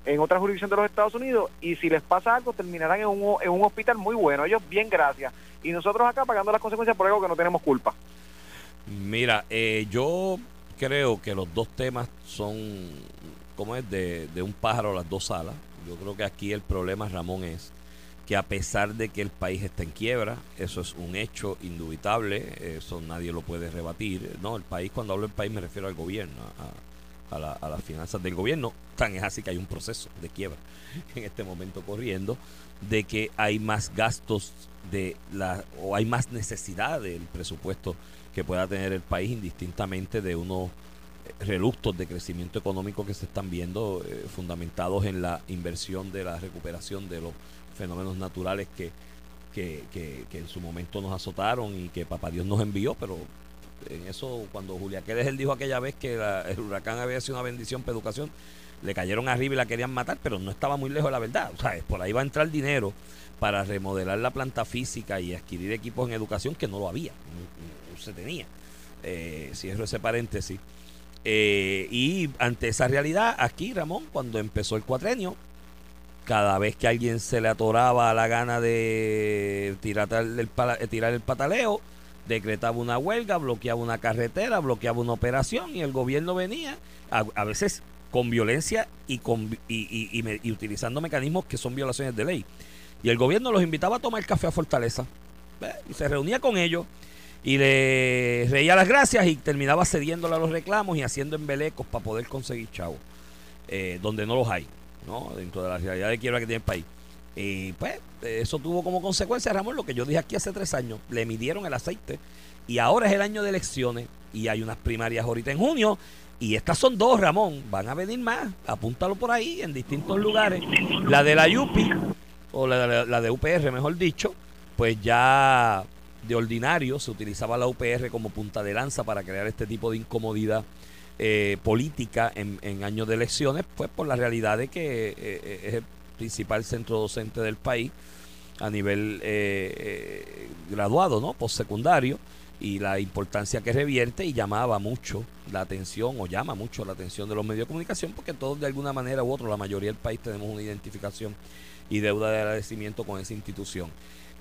en otra jurisdicción de los Estados Unidos, y si les pasa algo terminarán en un, en un hospital muy bueno, ellos bien gracias, y nosotros acá pagando las consecuencias por algo que no tenemos culpa. Mira, eh, yo creo que los dos temas son, ¿cómo es? De, de un pájaro las dos alas. Yo creo que aquí el problema, Ramón, es que a pesar de que el país está en quiebra, eso es un hecho indubitable, eso nadie lo puede rebatir. No, el país, cuando hablo del país me refiero al gobierno, a, la- a las finanzas del gobierno. Tan es así que hay un proceso de quiebra en este momento corriendo, de que hay más gastos de la, o hay más necesidad del presupuesto que pueda tener el país indistintamente de unos reluctos de crecimiento económico que se están viendo, eh, fundamentados en la inversión de la recuperación de los fenómenos naturales que, que, que, en su momento nos azotaron y que Papá Dios nos envió, pero en eso, cuando Julia Quedes él dijo aquella vez que la- el huracán había sido una bendición para educación, le cayeron arriba y la querían matar, pero no estaba muy lejos de la verdad. O sea, por ahí va a entrar dinero para remodelar la planta física y adquirir equipos en educación que no lo había, no se tenía. Eh, cierro ese paréntesis. Eh, y ante esa realidad, aquí, Ramón, cuando empezó el cuatrenio, cada vez que alguien se le atoraba la gana de tirar el, eh, tirar el pataleo, decretaba una huelga, bloqueaba una carretera, bloqueaba una operación y el gobierno venía, a, a veces con violencia y, con, y, y- y utilizando mecanismos que son violaciones de ley. Y el gobierno los invitaba a tomar café a Fortaleza. Y se reunía con ellos y le reía las gracias y terminaba cediéndole a los reclamos y haciendo embelecos para poder conseguir chavos, eh, donde no los hay, ¿no? dentro de la realidad de quiebra que tiene el país. Y pues eso tuvo como consecuencia, Ramón, lo que yo dije aquí hace tres años, le midieron el aceite y ahora es el año de elecciones y hay unas primarias ahorita en junio y estas son dos, Ramón, van a venir más, apúntalo por ahí en distintos lugares. La de la UPI o la, la- la de UPR, mejor dicho, pues ya de ordinario se utilizaba la UPR como punta de lanza para crear este tipo de incomodidad eh, política en, en años de elecciones, pues por la realidad de que eh, es el principal centro docente del país a nivel eh, eh, graduado, ¿no? Postsecundario y la importancia que revierte y llamaba mucho la atención o llama mucho la atención de los medios de comunicación porque todos de alguna manera u otra, la mayoría del país tenemos una identificación y deuda de agradecimiento con esa institución.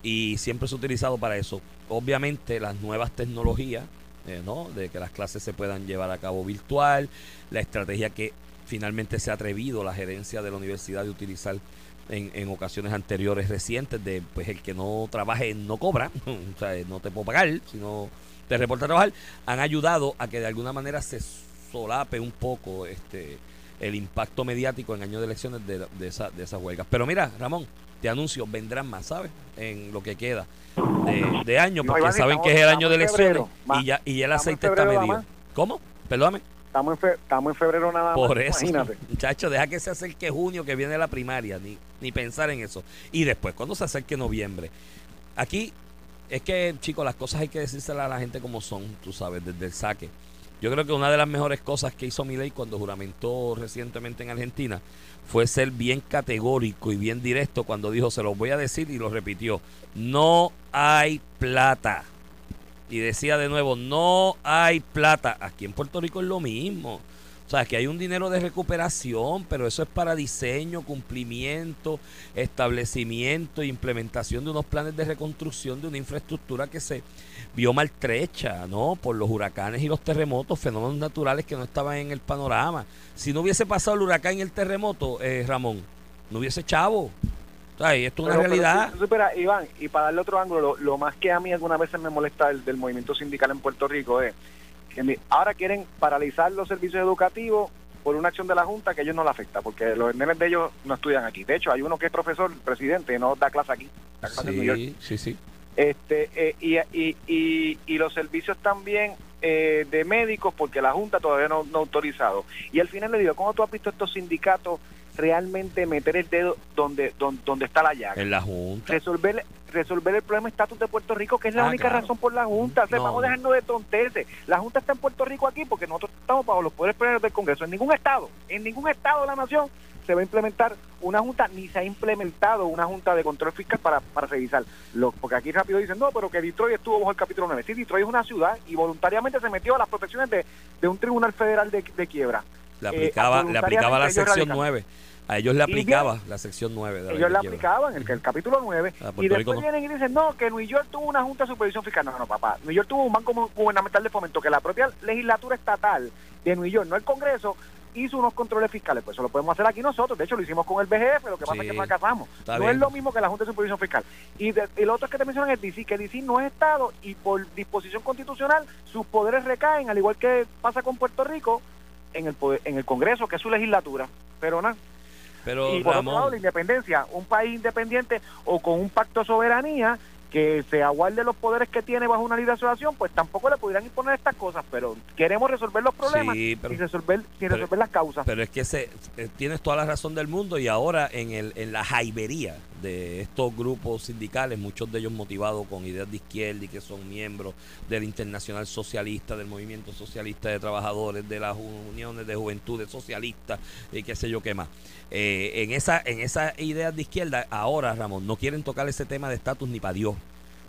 Y siempre se ha utilizado para eso. Obviamente las nuevas tecnologías, eh, ¿no? De que las clases se puedan llevar a cabo virtual, la estrategia que finalmente se ha atrevido la gerencia de la universidad de utilizar en, en ocasiones anteriores recientes de pues el que no trabaje no cobra, o sea, no te puedo pagar, si no te reporta a trabajar, han ayudado a que de alguna manera se solape un poco este el impacto mediático en años de elecciones de, de, esa, de esas huelgas. Pero mira, Ramón, te anuncio, vendrán más, ¿sabes? En lo que queda de, de año, No, porque Iván, saben estamos- que es el año de elecciones febrero, y ya, y ya el aceite está febrero medido. ¿Cómo? Perdóname. Estamos en, fe- estamos en febrero nada más. Por eso, Imagínate. muchachos, deja que se acerque junio, que viene la primaria, ni, ni pensar en eso. Y después, cuando se acerque noviembre. Aquí, es que, chicos, las cosas hay que decírselas a la gente como son, tú sabes, desde el saque. Yo creo que una de las mejores cosas que hizo Milei cuando juramentó recientemente en Argentina fue ser bien categórico y bien directo cuando dijo, se los voy a decir y lo repitió, no hay plata. Y decía de nuevo, no hay plata. Aquí en Puerto Rico es lo mismo. O sea, que hay un dinero de recuperación, pero eso es para diseño, cumplimiento, establecimiento e implementación de unos planes de reconstrucción de una infraestructura que se vio maltrecha, ¿no? Por los huracanes y los terremotos, fenómenos naturales que no estaban en el panorama. Si no hubiese pasado el huracán y el terremoto, eh, Ramón, no hubiese chavo. O sea, y esto es una Pero- pero realidad. superas, Iván, y para darle otro ángulo, lo, lo más que a mí algunas veces me molesta del, del movimiento sindical en Puerto Rico es que ahora quieren paralizar los servicios educativos por una acción de la Junta que a ellos no le afecta, porque los nenes de ellos no estudian aquí. De hecho, hay uno que es profesor, presidente, no da clase aquí. Da clase en New York. Sí, sí, sí. este eh, y, y, y, y los servicios también eh, de médicos porque la Junta todavía no, no ha autorizado. Y al final le digo, ¿cómo tú has visto estos sindicatos realmente meter el dedo donde, donde, donde está la llaga? En la Junta. resolver resolver el problema de estatus de Puerto Rico, que es la Ah, única claro. razón por la Junta. O sea, No, vamos dejando de tontearse. La Junta está en Puerto Rico aquí porque nosotros estamos bajo los poderes plenarios del Congreso. En ningún estado, en ningún estado de la nación se va a implementar una junta, ni se ha implementado una junta de control fiscal para, para revisar. Lo, porque aquí rápido dicen, no, pero que Detroit estuvo bajo el capítulo 9. Sí, Detroit es una ciudad y voluntariamente se metió a las protecciones de, de un tribunal federal de, de quiebra. Le Eh, aplicaba, le aplicaba la sección radican. 9. A ellos le aplicaba la sección 9. De la Ellos quiebra. aplicaban, el, el capítulo 9, Ah, Puerto y después no. vienen y dicen, no, que New York tuvo una junta de supervisión fiscal. No, no, papá. New York tuvo un banco Gu- gubernamental de fomento, que la propia legislatura estatal de New York, no el Congreso, hizo unos controles fiscales. Pues eso lo podemos hacer aquí nosotros. De hecho, lo hicimos con el BGF, lo que pasa Sí. es que fracasamos. No bien. es lo mismo que la Junta de Supervisión Fiscal. Y, de- lo otro es que te mencionan es DC, que DC no es Estado y por disposición constitucional sus poderes recaen, al igual que pasa con Puerto Rico, en el, poder- en el Congreso, que es su legislatura. Pero nada. Pero Y por otro lado, la independencia, un país independiente o con un pacto de soberanía que se aguarde los poderes que tiene bajo una de asociación, pues tampoco le pudieran imponer estas cosas, pero queremos resolver los problemas Sí, pero- y resolver, pero- resolver las causas. Pero es que se, eh, tienes toda la razón del mundo y ahora en, el, en la jaibería de estos grupos sindicales, muchos de ellos motivados con ideas de izquierda y que son miembros del Internacional Socialista, del Movimiento Socialista de Trabajadores, de las uniones de juventudes socialistas y qué sé yo qué más. Eh, en esa en esas ideas de izquierda, ahora, Ramón, no quieren tocar ese tema de estatus ni para Dios.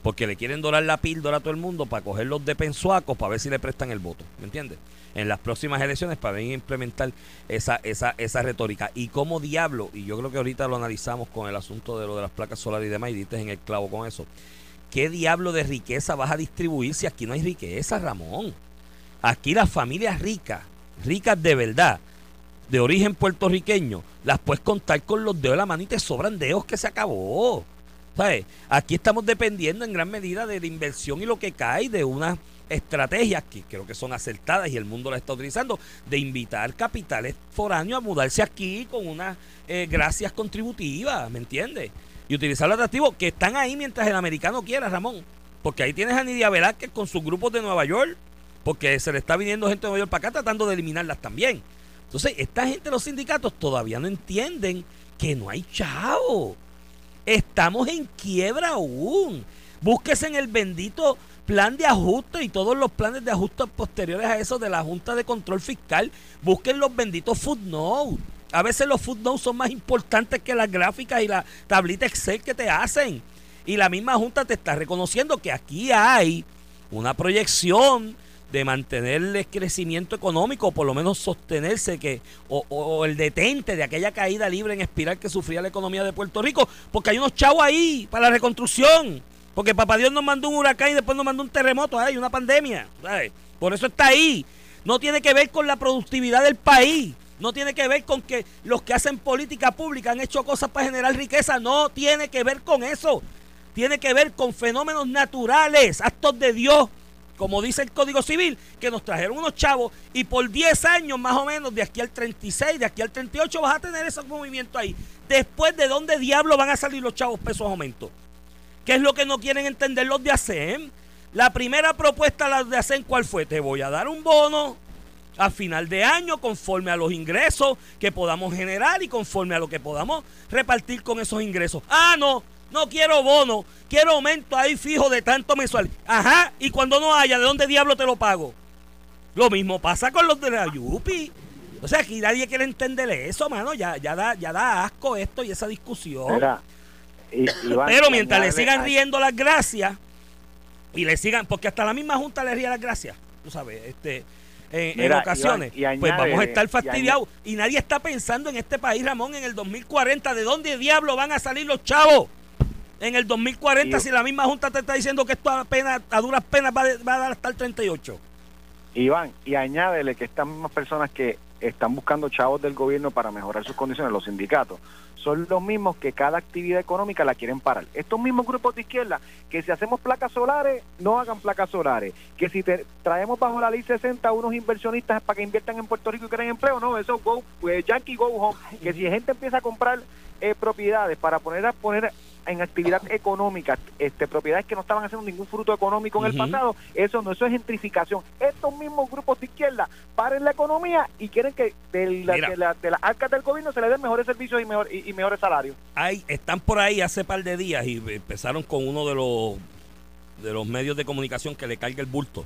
Porque le quieren dorar la píldora a todo el mundo para cogerlos de pensuacos para ver si le prestan el voto. ¿Me entiendes? En las próximas elecciones para venir a implementar esa, esa, esa retórica. Y como diablo, y yo creo que ahorita lo analizamos con el asunto de lo de las placas solares y demás, y diste en el clavo con eso. ¿Qué diablo de riqueza vas a distribuir si aquí no hay riqueza, Ramón? Aquí las familias ricas, ricas de verdad, de origen puertorriqueño, las puedes contar con los dedos de la mano y te sobran dedos que se acabó. ¿Sabes? Aquí estamos dependiendo en gran medida de la inversión y lo que cae de unas estrategias que creo que son acertadas y el mundo las está utilizando, de invitar capitales foráneos a mudarse aquí con unas eh, gracias contributivas, ¿me entiendes? Y utilizar los atractivos que están ahí mientras el americano quiera, Ramón. Porque ahí tienes a Nidia Velázquez con sus grupos de Nueva York, porque se le está viniendo gente de Nueva York para acá tratando de eliminarlas también. Entonces, esta gente los sindicatos todavía no entienden que no hay chavo. Estamos en quiebra aún. Búsquese en el bendito plan de ajuste y todos los planes de ajuste posteriores a eso de la Junta de Control Fiscal. Busquen los benditos footnotes. A veces los footnotes son más importantes que las gráficas y la tablita Excel que te hacen. Y la misma Junta te está reconociendo que aquí hay una proyección de mantener el crecimiento económico, o por lo menos sostenerse que, o- o el detente de aquella caída libre en espiral que sufría la economía de Puerto Rico, porque hay unos chavos ahí para la reconstrucción, porque papá Dios nos mandó un huracán y después nos mandó un terremoto, hay una pandemia, ¿sabes? por eso está ahí. No tiene que ver con la productividad del país, no tiene que ver con que los que hacen política pública han hecho cosas para generar riqueza, no tiene que ver con eso. Tiene que ver con fenómenos naturales, actos de Dios, como dice el Código Civil, que nos trajeron unos chavos y por 10 años más o menos, de aquí al 36, de aquí al 38, vas a tener esos movimientos ahí. Después, ¿de dónde diablo van a salir los chavos pesos aumento? ¿Qué es lo que no quieren entender los de ASEM? La primera propuesta la de ASEM, ¿cuál fue? Te voy a dar un bono a final de año conforme a los ingresos que podamos generar y conforme a lo que podamos repartir con esos ingresos. Ah, no, no quiero bono, quiero aumento ahí fijo de tanto mensual. Ajá, y cuando no haya, ¿de dónde diablo te lo pago? Lo mismo pasa con los de la Yupi. O sea, aquí nadie quiere entender eso, mano. Ya, ya, da, ya da asco esto y esa discusión. Mira, y- Iván, Pero mientras le sigan riendo las gracias y le sigan, porque hasta la misma Junta le ría las gracias, tú sabes, este, en, ocasiones, Iván, y pues vamos a estar y fastidiados. Y, nadie está pensando en este país, Ramón, en el 2040, ¿de dónde diablo van a salir los chavos? En el 2040, Y- si la misma Junta te está diciendo que esto apenas, a duras penas va, va a dar hasta el 38. Iván, y añádele que estas mismas personas que están buscando chavos del gobierno para mejorar sus condiciones, los sindicatos, son los mismos que cada actividad económica la quieren parar. Estos mismos grupos de izquierda, que si hacemos placas solares, no hagan placas solares. Que si te traemos bajo la ley 60 unos inversionistas para que inviertan en Puerto Rico y creen empleo, no, eso go, pues, Yankee go home. Que si gente empieza a comprar eh, propiedades para poner a poner en actividad económica, este, propiedades que no estaban haciendo ningún fruto económico en el pasado, eso no, eso es gentrificación. Estos mismos grupos de izquierda paren la economía y quieren que de, la- Mira. de la- de las arcas del gobierno se le den mejores servicios y, mejor, y, y mejores salarios. hay, están por ahí hace par de días y empezaron con uno de los de los medios de comunicación que le carga el bulto.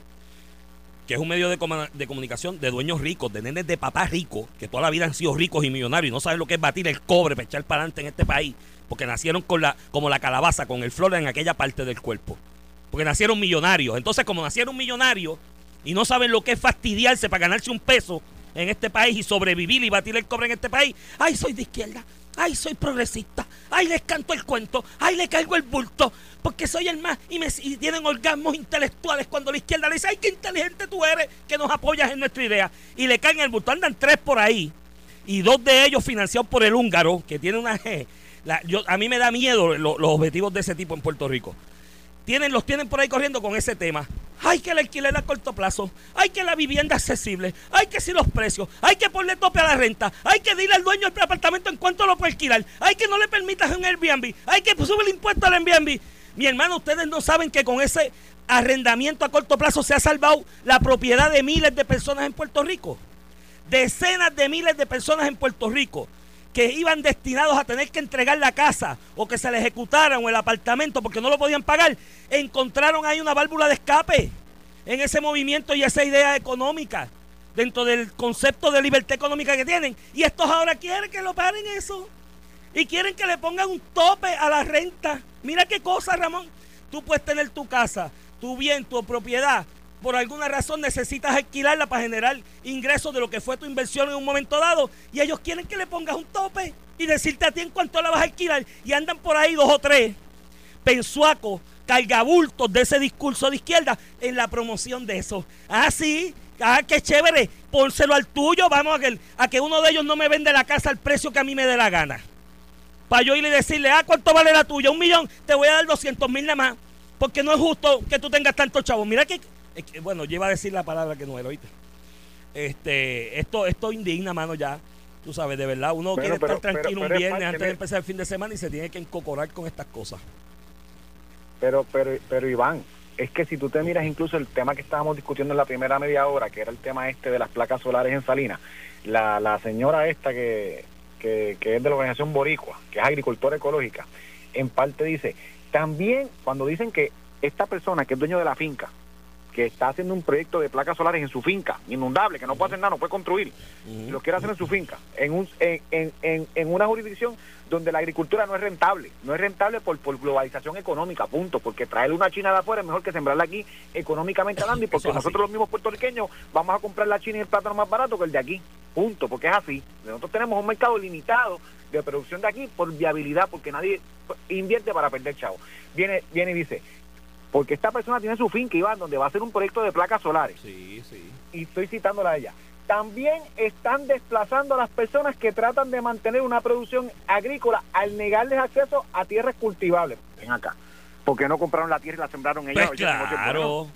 Que es un medio de, de comunicación de dueños ricos, de nenes de papás ricos, que toda la vida han sido ricos y millonarios y no saben lo que es batir el cobre para echar para adelante en este país. Porque nacieron con la, como la calabaza, con el flor en aquella parte del cuerpo. Porque nacieron millonarios. Entonces, como nacieron millonarios y no saben lo que es fastidiarse para ganarse un peso en este país y sobrevivir y batir el cobre en este país, ay, soy de izquierda, ay, soy progresista, ay, les canto el cuento, ay, le cargo el bulto, porque soy el más, y, me, tienen orgasmos intelectuales cuando la izquierda le dice, ay, qué inteligente tú eres, que nos apoyas en nuestra idea, y le caen el bulto, andan tres por ahí, y dos de ellos financiados por el húngaro, que tiene una... a mí me da miedo lo- los objetivos de ese tipo en Puerto Rico. Tienen, los tienen por ahí corriendo con ese tema. Hay que el alquiler a corto plazo, hay que la vivienda accesible, hay que si los precios, hay que ponerle tope a la renta, hay que decirle al dueño del apartamento en cuanto lo puede alquilar, hay que no le permitas un Airbnb, hay que subir el impuesto al Airbnb. Mi hermano, ustedes no saben que con ese arrendamiento a corto plazo se ha salvado la propiedad de miles de personas en Puerto Rico. Decenas de miles de personas en Puerto Rico que iban destinados a tener que entregar la casa o que se le ejecutaran o el apartamento porque no lo podían pagar, encontraron ahí una válvula de escape en ese movimiento y esa idea económica dentro del concepto de libertad económica que tienen. Y estos ahora quieren que lo paren eso. Y quieren que le pongan un tope a la renta. Mira qué cosa, Ramón. Tú puedes tener tu casa, tu bien, tu propiedad. Por alguna razón necesitas alquilarla para generar ingresos de lo que fue tu inversión en un momento dado. Y ellos quieren que le pongas un tope y decirte a ti en cuánto la vas a alquilar. Y andan por ahí dos o tres pensuacos, cargabultos de ese discurso de izquierda en la promoción de eso. Ah, sí, ah, qué chévere, pónselo al tuyo, vamos a que, a que uno de ellos no me vende la casa al precio que a mí me dé la gana. Para yo ir y decirle, ah, ¿cuánto vale la tuya? Un millón, te voy a dar 200 mil nada más, porque no es justo que tú tengas tantos chavos. Mira que, bueno, lleva a decir la palabra que no era, ¿oíste? Este, esto, esto indigna, mano, ya. Tú sabes, de verdad, uno Bueno, quiere pero- estar tranquilo pero- pero un es viernes antes de de- empezar el fin de semana y se tiene que encocorar con estas cosas. Pero, pero, pero Iván, es que si tú te miras incluso el tema que estábamos discutiendo en la primera media hora, que era el tema este de las placas solares en Salinas, la, la señora esta que, que, que es de la organización Boricua, que es agricultora ecológica, en parte dice, también cuando dicen que esta persona que es dueño de la finca, que está haciendo un proyecto de placas solares en su finca, inundable, que no puede hacer nada, no puede construir, y lo quiere hacer en su finca, en, un, en, en, en, en una jurisdicción donde la agricultura no es rentable, no es rentable por, por globalización económica, punto, porque traerle una China de afuera es mejor que sembrarla aquí económicamente hablando y porque nosotros los mismos puertorriqueños vamos a comprar la China y el plátano más barato que el de aquí, punto, porque es así. Nosotros tenemos un mercado limitado de producción de aquí por viabilidad, porque nadie invierte para perder chavo. Viene, viene y dice, porque esta persona tiene su finca, Iván, donde va a hacer un proyecto de placas solares Sí, sí. y estoy citándola a ella. También están desplazando a las personas que tratan de mantener una producción agrícola al negarles acceso a tierras cultivables. Ven acá. Porque no compraron la tierra y la sembraron ellos. Pues claro.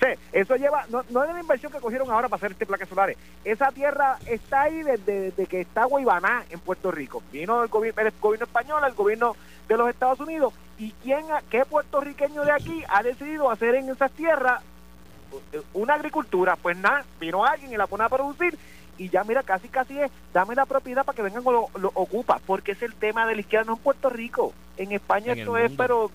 Sí, eso lleva, no, no es de la inversión que cogieron ahora para hacer este placas solares. Esa tierra está ahí desde, desde que está Guaybaná en Puerto Rico. Vino el, gobi- el gobierno español, el gobierno de los Estados Unidos. ¿Y quién, qué puertorriqueño de aquí ha decidido hacer en esas tierras eh, una agricultura? Pues nada, vino alguien y la pone a producir. Y ya mira, casi casi es, dame la propiedad para que vengan o lo, lo ocupa, porque es el tema de la izquierda, no en Puerto Rico. En España En esto es, pero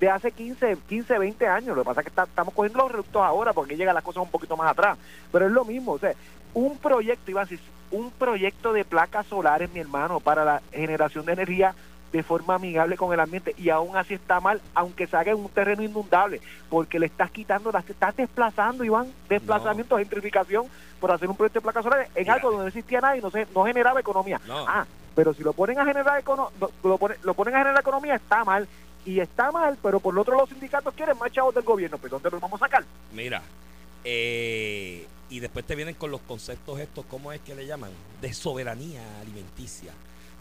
de hace 15, 15, 20 años. Lo que pasa es que está- estamos cogiendo los reductos ahora porque llegan las cosas un poquito más atrás. Pero es lo mismo. O sea, un proyecto, Iván, si- un proyecto de placas solares, mi hermano, para la generación de energía de forma amigable con el ambiente y aún así está mal, aunque se haga en un terreno inundable, porque le estás quitando, las estás desplazando, Iván, desplazamiento, gentrificación por hacer un proyecto de placas solares en Mira. algo donde no existía nada y no, se, no generaba economía. No. Ah, pero si lo ponen a generar econo- lo, ponen, lo ponen a generar economía está mal y está mal, pero por lo otro los sindicatos quieren más chavos del gobierno, pues ¿dónde los vamos a sacar? Mira, eh, y después te vienen con los conceptos estos, ¿cómo es que le llaman? De soberanía alimenticia,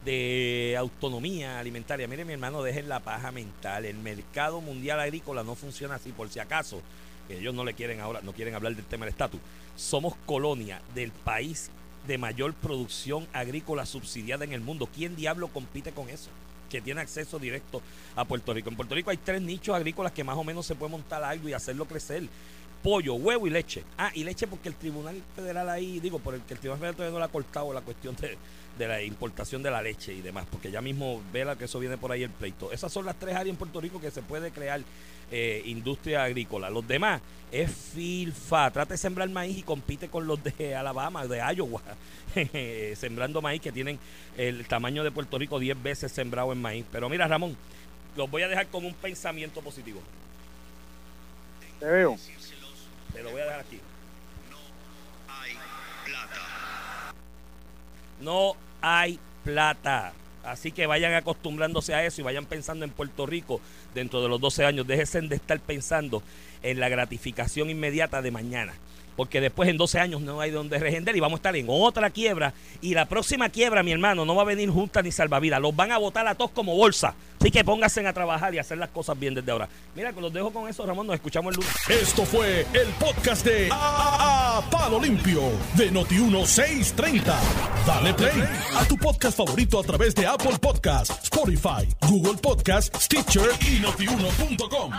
de autonomía alimentaria. Mire, mi hermano, dejen la paja mental. El mercado mundial agrícola no funciona así, por si acaso. Ellos no le quieren ahora, no quieren hablar del tema del estatus. Somos colonia del país de mayor producción agrícola subsidiada en el mundo. ¿Quién diablo compite con eso? Que tiene acceso directo a Puerto Rico. En Puerto Rico hay tres nichos agrícolas que más o menos se puede montar algo y hacerlo crecer pollo, huevo y leche. Ah, y leche porque el Tribunal Federal ahí, digo, por el que el Tribunal Federal todavía no le ha cortado la cuestión de, de la importación de la leche y demás, porque ya mismo vela que eso viene por ahí el pleito. Esas son las tres áreas en Puerto Rico que se puede crear eh, industria agrícola. Los demás es filfa. Trata de sembrar maíz y compite con los de Alabama, de Iowa, sembrando maíz que tienen el tamaño de Puerto Rico 10 veces sembrado en maíz. Pero mira, Ramón, los voy a dejar con un pensamiento positivo. Te veo. Te lo voy a dejar aquí. No hay plata. Así que vayan acostumbrándose a eso y vayan pensando en Puerto Rico dentro de los 12 años. Déjense de estar pensando en la gratificación inmediata de mañana. Porque después en 12 años no hay donde regender y vamos a estar en otra quiebra. Y la próxima quiebra, mi hermano, no va a venir junta ni salvavidas. Los van a botar a todos como bolsa. Así que pónganse a trabajar y a hacer las cosas bien desde ahora. Mira, los dejo con eso, Ramón. Nos escuchamos el lunes. Esto fue el podcast de A- A Palo Limpio de Noti1630. Dale play a tu podcast favorito a través de Apple Podcasts, Spotify, Google Podcasts, Stitcher y notiuno.com.